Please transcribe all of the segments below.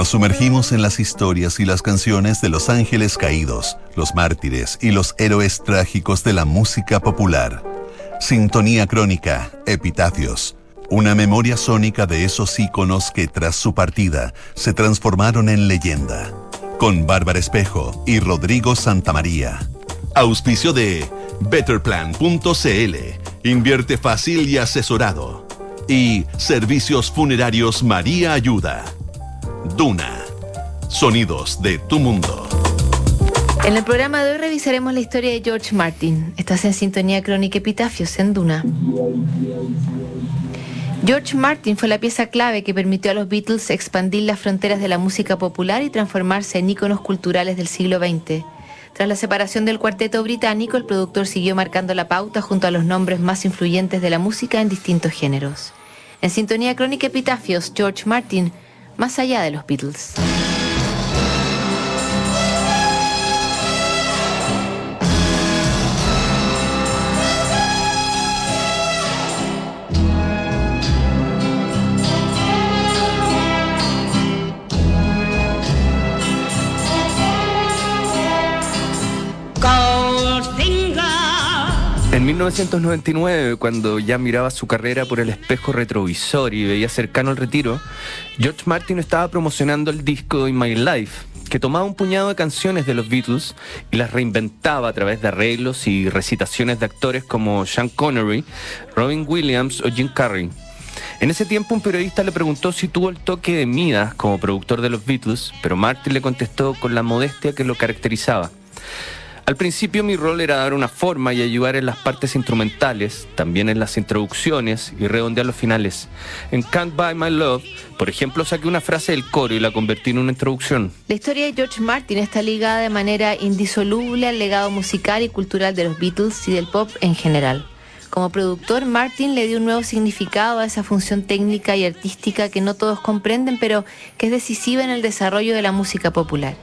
Nos sumergimos en las historias y las canciones de los ángeles caídos, los mártires y los héroes trágicos de la música popular. Sintonía crónica, epitafios. Una memoria sónica de esos íconos que tras su partida se transformaron en leyenda. Con Bárbara Espejo y Rodrigo Santamaría. Auspicio de Betterplan.cl. Invierte fácil y asesorado. Y Servicios Funerarios María Ayuda. Duna. Sonidos de tu mundo. En el programa de hoy revisaremos la historia de George Martin. Estás en sintonía crónica Epitafios en Duna. George Martin fue la pieza clave que permitió a los Beatles expandir las fronteras de la música popular y transformarse en íconos culturales del siglo XX. Tras la separación del cuarteto británico, el productor siguió marcando la pauta junto a los nombres más influyentes de la música en distintos géneros. En sintonía crónica Epitafios, George Martin, más allá de los Beatles. 1999, cuando ya miraba su carrera por el espejo retrovisor y veía cercano el retiro, George Martin estaba promocionando el disco In My Life, que tomaba un puñado de canciones de los Beatles y las reinventaba a través de arreglos y recitaciones de actores como Sean Connery, Robin Williams o Jim Carrey. En ese tiempo un periodista le preguntó si tuvo el toque de Midas como productor de los Beatles, pero Martin le contestó con la modestia que lo caracterizaba. Al principio mi rol era dar una forma y ayudar en las partes instrumentales, también en las introducciones y redondear los finales. En Can't Buy My Love, por ejemplo, saqué una frase del coro y la convertí en una introducción. La historia de George Martin está ligada de manera indisoluble al legado musical y cultural de los Beatles y del pop en general. Como productor, Martin le dio un nuevo significado a esa función técnica y artística que no todos comprenden, pero que es decisiva en el desarrollo de la música popular.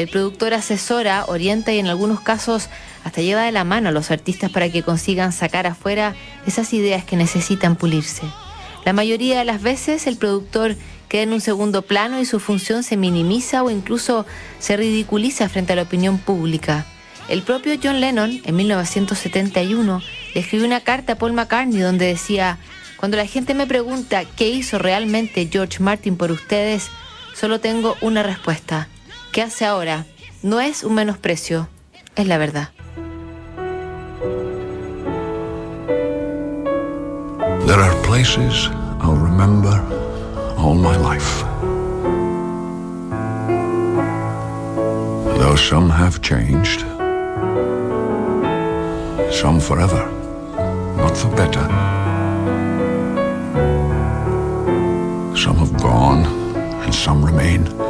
El productor asesora, orienta y en algunos casos hasta lleva de la mano a los artistas para que consigan sacar afuera esas ideas que necesitan pulirse. La mayoría de las veces el productor queda en un segundo plano y su función se minimiza o incluso se ridiculiza frente a la opinión pública. El propio John Lennon, en 1971, le escribió una carta a Paul McCartney donde decía, cuando la gente me pregunta qué hizo realmente George Martin por ustedes, solo tengo una respuesta. ¿Qué hace ahora? No es un menosprecio, es la verdad. There are places I'll remember all my life. Though some have changed, some forever, not for better. Some have gone and some remain.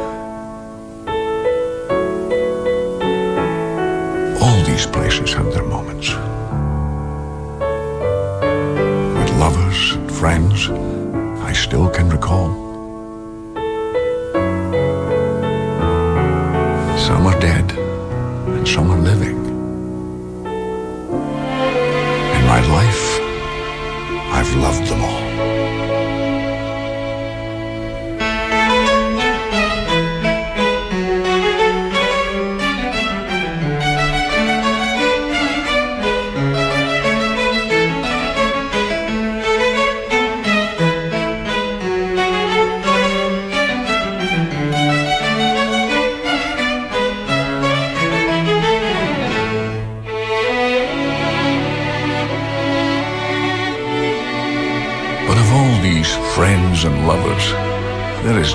These places have their moments. With lovers and friends, I still can recall. Some are dead, and some are living.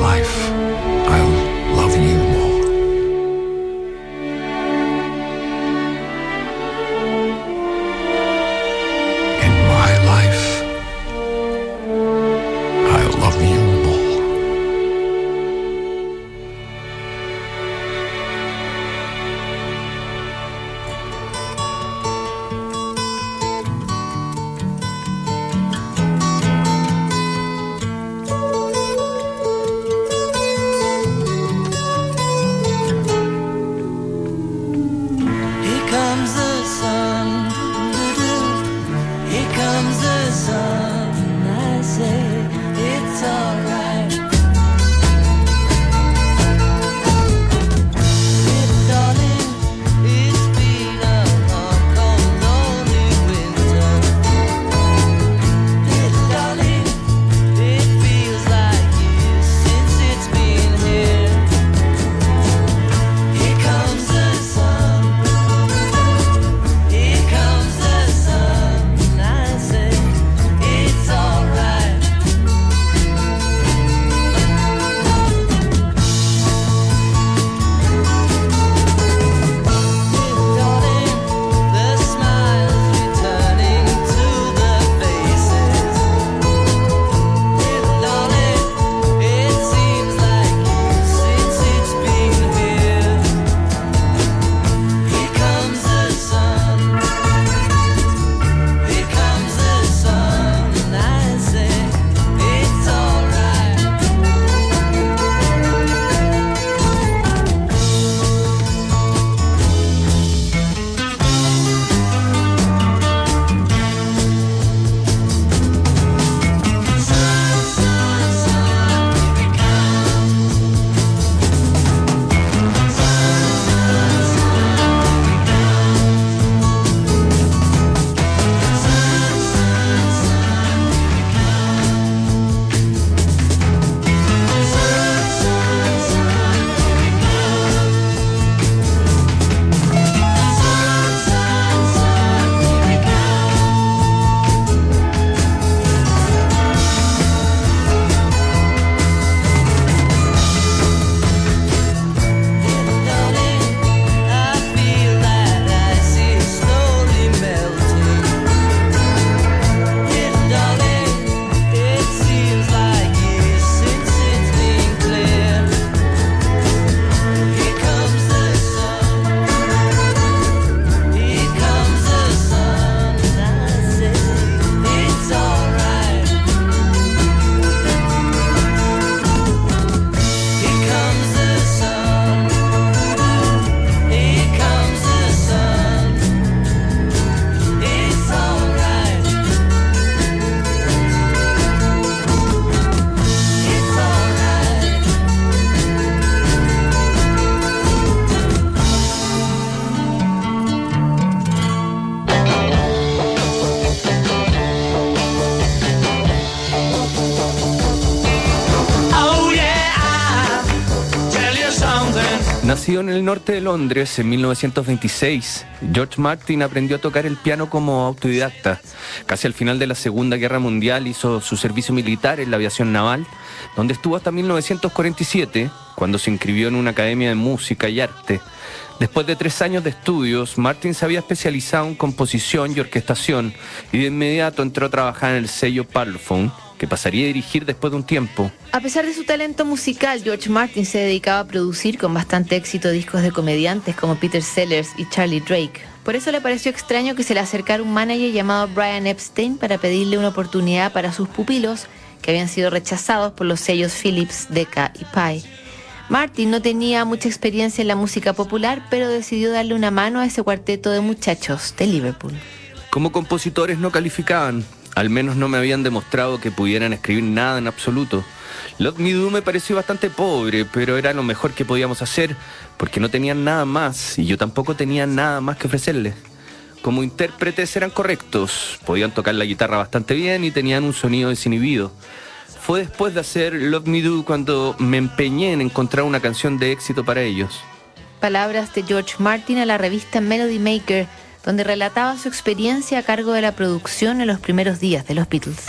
Life, norte de Londres en 1926, George Martin aprendió a tocar el piano como autodidacta. Casi al final de la Segunda Guerra Mundial hizo su servicio militar en la aviación naval, donde estuvo hasta 1947, cuando se inscribió en una academia de música y arte. Después de tres años de estudios, Martin se había especializado en composición y orquestación y de inmediato entró a trabajar en el sello Parlophone, que pasaría a dirigir después de un tiempo. A pesar de su talento musical, George Martin se dedicaba a producir con bastante éxito discos de comediantes como Peter Sellers y Charlie Drake. Por eso le pareció extraño que se le acercara un manager llamado Brian Epstein para pedirle una oportunidad para sus pupilos, que habían sido rechazados por los sellos Philips, Decca y Pi. Martin no tenía mucha experiencia en la música popular, pero decidió darle una mano a ese cuarteto de muchachos de Liverpool. Como compositores no calificaban, al menos no me habían demostrado que pudieran escribir nada en absoluto. Love Me Do me pareció bastante pobre, pero era lo mejor que podíamos hacer, porque no tenían nada más y yo tampoco tenía nada más que ofrecerles. Como intérpretes eran correctos, podían tocar la guitarra bastante bien y tenían un sonido desinhibido. Fue después de hacer Love Me Do cuando me empeñé en encontrar una canción de éxito para ellos. Palabras de George Martin a la revista Melody Maker donde relataba su experiencia a cargo de la producción en los primeros días de los Beatles.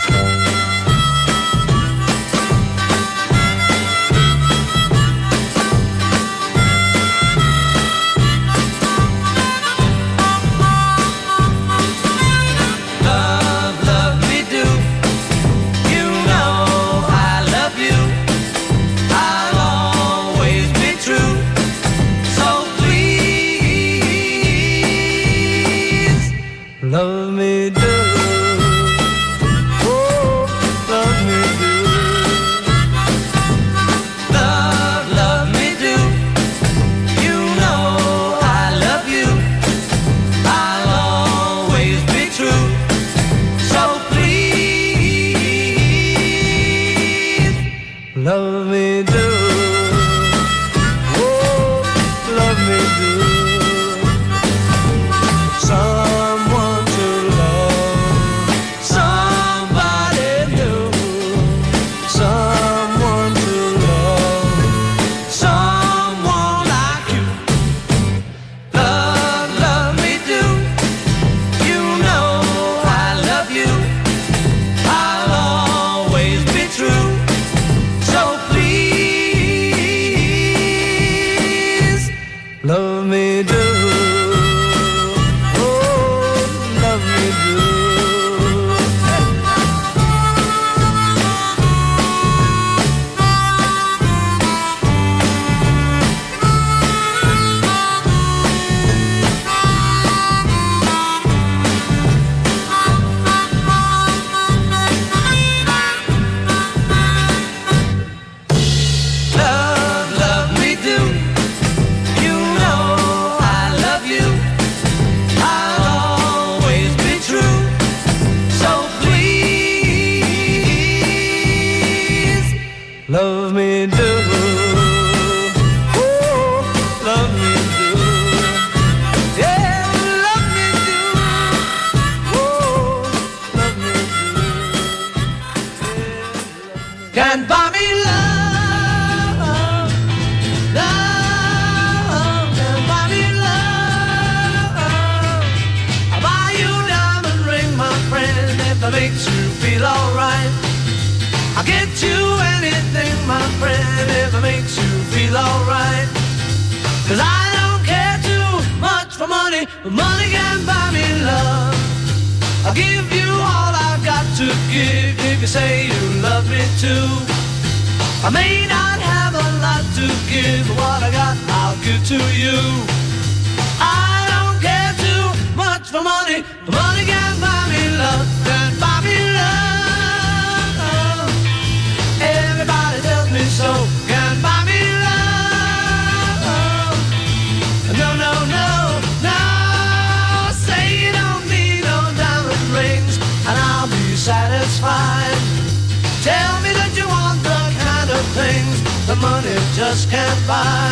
money just can't buy.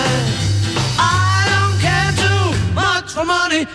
I don't care too much for money.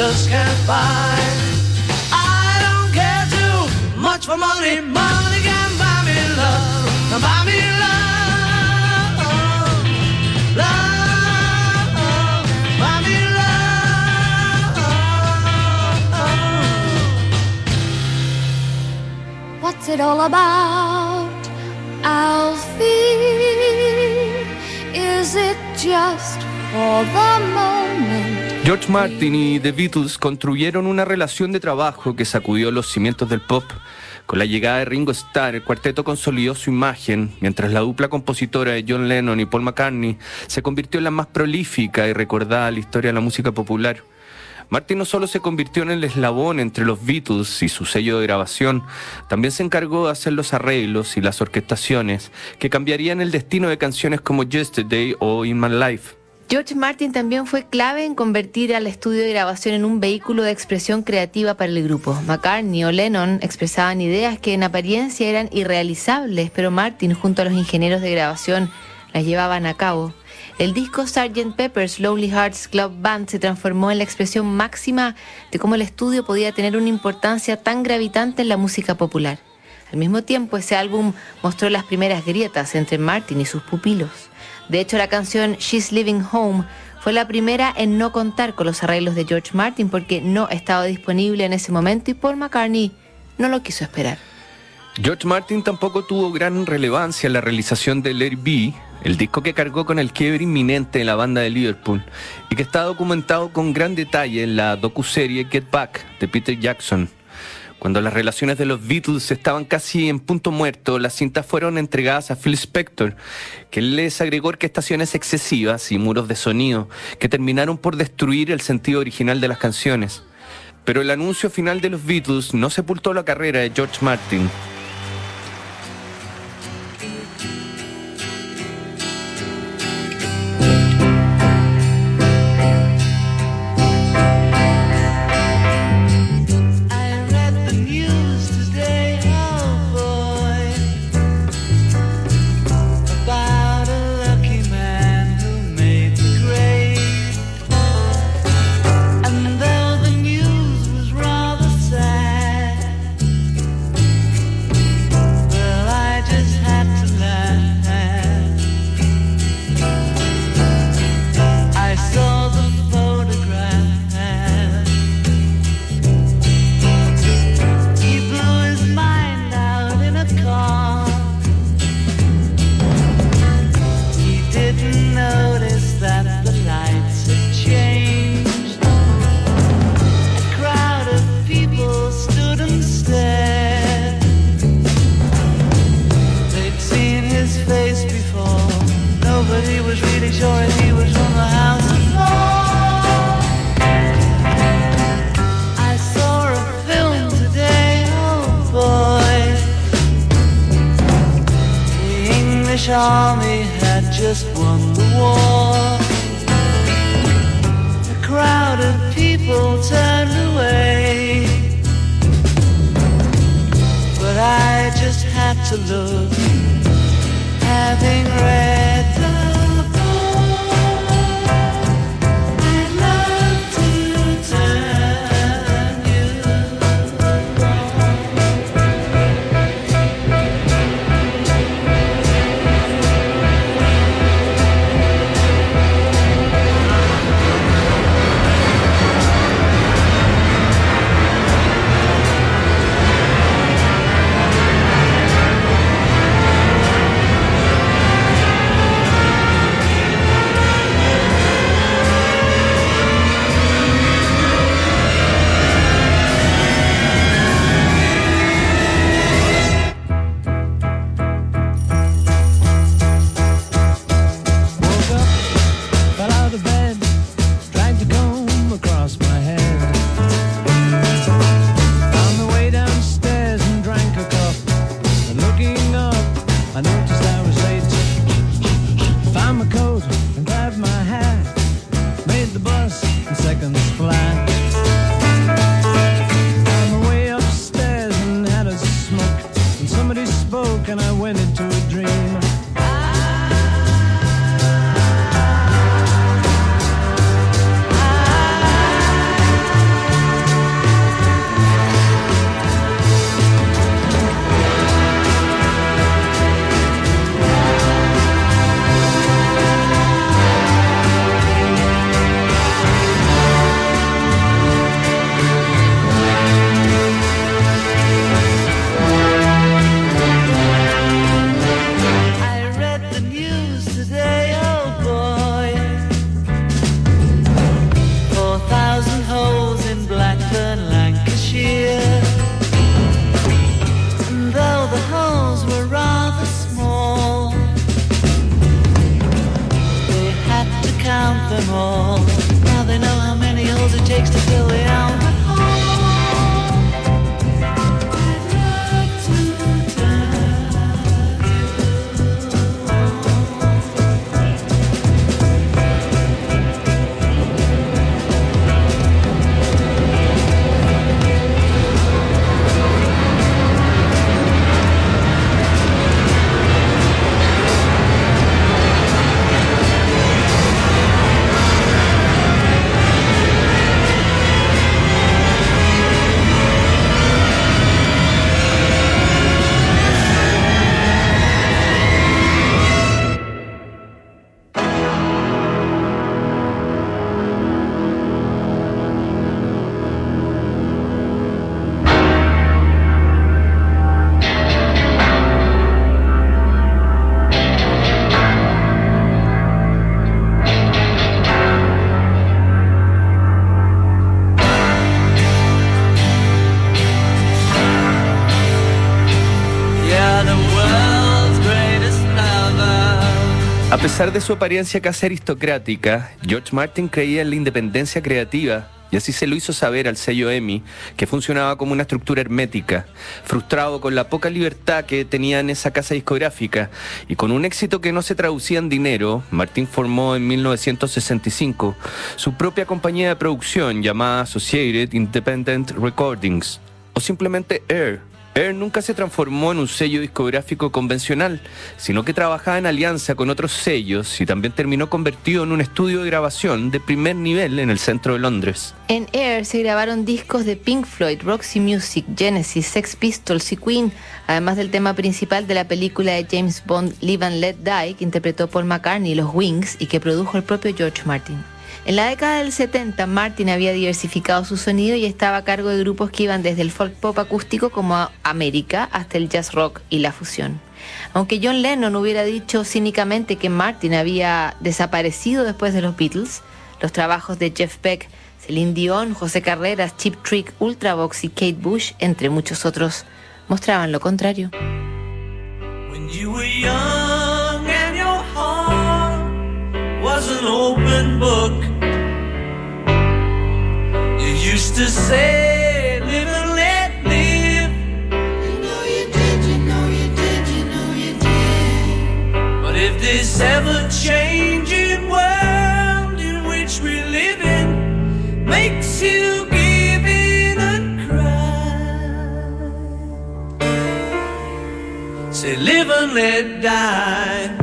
Just can't buy. I don't care too much for money. Money can buy me love. Buy me love. Love. Buy me love. What's it all about, Alfie? Is it just for the moment? George Martin y The Beatles construyeron una relación de trabajo que sacudió los cimientos del pop. Con la llegada de Ringo Starr, el cuarteto consolidó su imagen, mientras la dupla compositora de John Lennon y Paul McCartney se convirtió en la más prolífica y recordada de la historia de la música popular. Martin no solo se convirtió en el eslabón entre los Beatles y su sello de grabación, también se encargó de hacer los arreglos y las orquestaciones que cambiarían el destino de canciones como Yesterday o In My Life. George Martin también fue clave en convertir al estudio de grabación en un vehículo de expresión creativa para el grupo. McCartney o Lennon expresaban ideas que en apariencia eran irrealizables, pero Martin junto a los ingenieros de grabación las llevaban a cabo. El disco Sgt. Pepper's Lonely Hearts Club Band se transformó en la expresión máxima de cómo el estudio podía tener una importancia tan gravitante en la música popular. Al mismo tiempo, ese álbum mostró las primeras grietas entre Martin y sus pupilos. De hecho, la canción She's Living Home fue la primera en no contar con los arreglos de George Martin porque no estaba disponible en ese momento y Paul McCartney no lo quiso esperar. George Martin tampoco tuvo gran relevancia en la realización de Let It el disco que cargó con el quiebre inminente en la banda de Liverpool y que está documentado con gran detalle en la docuserie Get Back de Peter Jackson. Cuando las relaciones de los Beatles estaban casi en punto muerto, las cintas fueron entregadas a Phil Spector, que les agregó orquestaciones excesivas y muros de sonido que terminaron por destruir el sentido original de las canciones. Pero el anuncio final de los Beatles no sepultó la carrera de George Martin. them all. Now they know how many holes it takes to fill pesar de su apariencia casi aristocrática, George Martin creía en la independencia creativa y así se lo hizo saber al sello EMI, que funcionaba como una estructura hermética, frustrado con la poca libertad que tenía en esa casa discográfica. Y con un éxito que no se traducía en dinero, Martin formó en 1965 su propia compañía de producción llamada Associated Independent Recordings, o simplemente Air Air nunca se transformó en un sello discográfico convencional, sino que trabajaba en alianza con otros sellos y también terminó convertido en un estudio de grabación de primer nivel en el centro de Londres. En Air se grabaron discos de Pink Floyd, Roxy Music, Genesis, Sex Pistols y Queen, además del tema principal de la película de James Bond Live and Let Die, que interpretó Paul McCartney, Los Wings, y que produjo el propio George Martin. En la década del 70, Martin había diversificado su sonido y estaba a cargo de grupos que iban desde el folk pop acústico como América hasta el jazz rock y la fusión. Aunque John Lennon hubiera dicho cínicamente que Martin había desaparecido después de los Beatles, los trabajos de Jeff Beck, Celine Dion, José Carreras, Chip Trick, Ultravox y Kate Bush, entre muchos otros, mostraban lo contrario. Was an open book, you used to say, live and let live. You know you did, you know you did, you know you did. But if this ever changing world in which we live in makes you give in and cry, say, live and let die.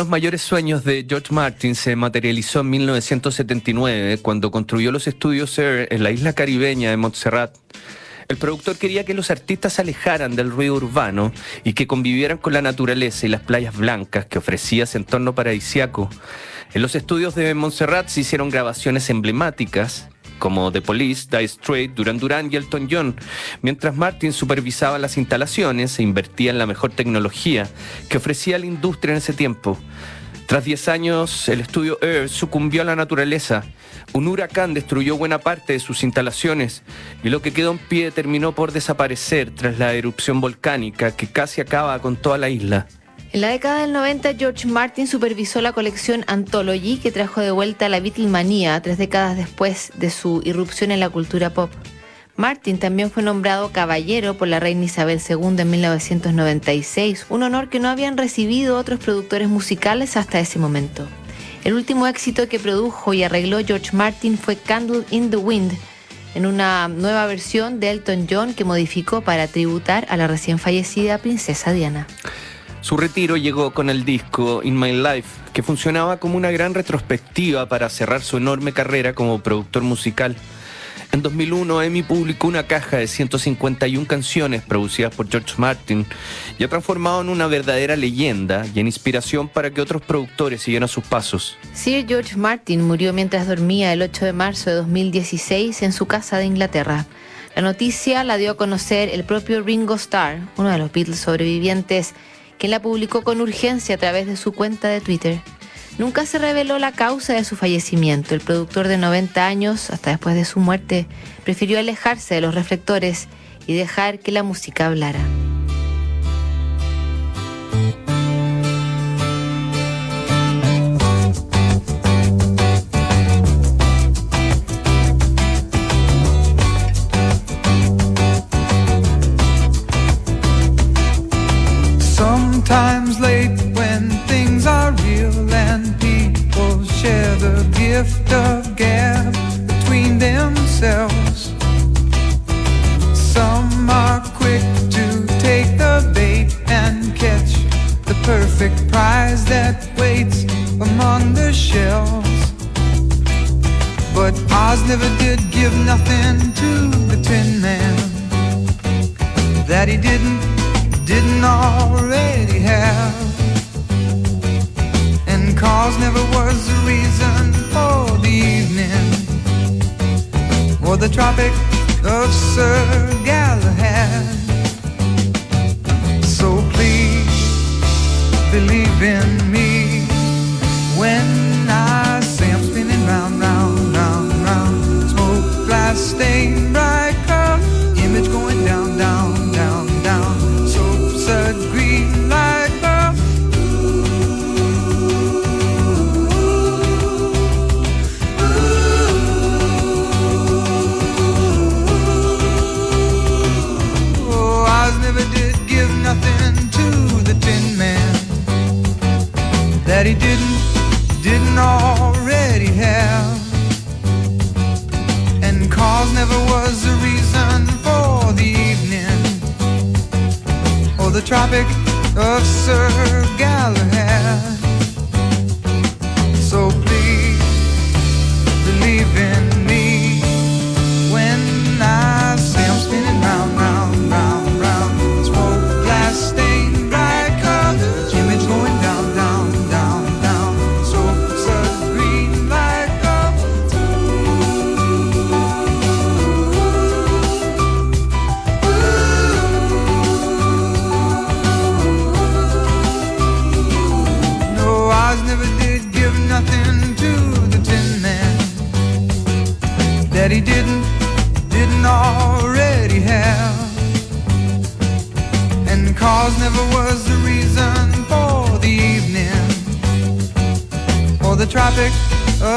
Los mayores sueños de George Martin se materializó en 1979 cuando construyó los estudios Air en la isla caribeña de Montserrat. El productor quería que los artistas se alejaran del ruido urbano y que convivieran con la naturaleza y las playas blancas que ofrecía ese entorno paradisiaco. En los estudios de Montserrat se hicieron grabaciones emblemáticas como The Police, Die Straight, Duran Duran y Elton John, mientras Martin supervisaba las instalaciones e invertía en la mejor tecnología que ofrecía la industria en ese tiempo. Tras 10 años, el estudio Earth sucumbió a la naturaleza. Un huracán destruyó buena parte de sus instalaciones y lo que quedó en pie terminó por desaparecer tras la erupción volcánica que casi acaba con toda la isla. En la década del 90, George Martin supervisó la colección Anthology que trajo de vuelta la Beatlemanía tres décadas después de su irrupción en la cultura pop. Martin también fue nombrado caballero por la reina Isabel II en 1996, un honor que no habían recibido otros productores musicales hasta ese momento. El último éxito que produjo y arregló George Martin fue Candle in the Wind, en una nueva versión de Elton John que modificó para tributar a la recién fallecida princesa Diana. Su retiro llegó con el disco In My Life, que funcionaba como una gran retrospectiva para cerrar su enorme carrera como productor musical. En 2001, Emi publicó una caja de 151 canciones producidas por George Martin y ha transformado en una verdadera leyenda y en inspiración para que otros productores siguieran sus pasos. Sir George Martin murió mientras dormía el 8 de marzo de 2016 en su casa de Inglaterra. La noticia la dio a conocer el propio Ringo Starr, uno de los Beatles sobrevivientes, quien la publicó con urgencia a través de su cuenta de Twitter. Nunca se reveló la causa de su fallecimiento. El productor de 90 años, hasta después de su muerte, prefirió alejarse de los reflectores y dejar que la música hablara.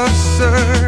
closer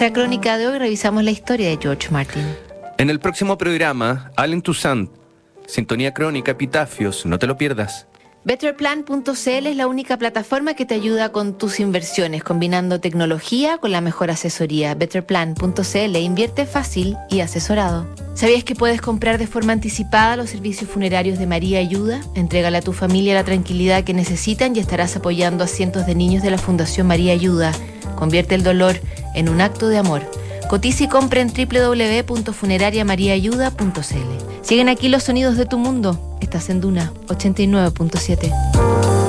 nuestra crónica de hoy revisamos la historia de George Martin. En el próximo programa, Allen Toussaint Sintonía Crónica, Epitafios, no te lo pierdas. Betterplan.cl es la única plataforma que te ayuda con tus inversiones, combinando tecnología con la mejor asesoría. Betterplan.cl invierte fácil y asesorado. ¿Sabías que puedes comprar de forma anticipada los servicios funerarios de María Ayuda? Entrégale a tu familia la tranquilidad que necesitan y estarás apoyando a cientos de niños de la Fundación María Ayuda. Convierte el dolor en un acto de amor. Cotiza y compra en www.funerariamariaayuda.cl. Siguen aquí los sonidos de tu mundo. Estás en Duna 89.7.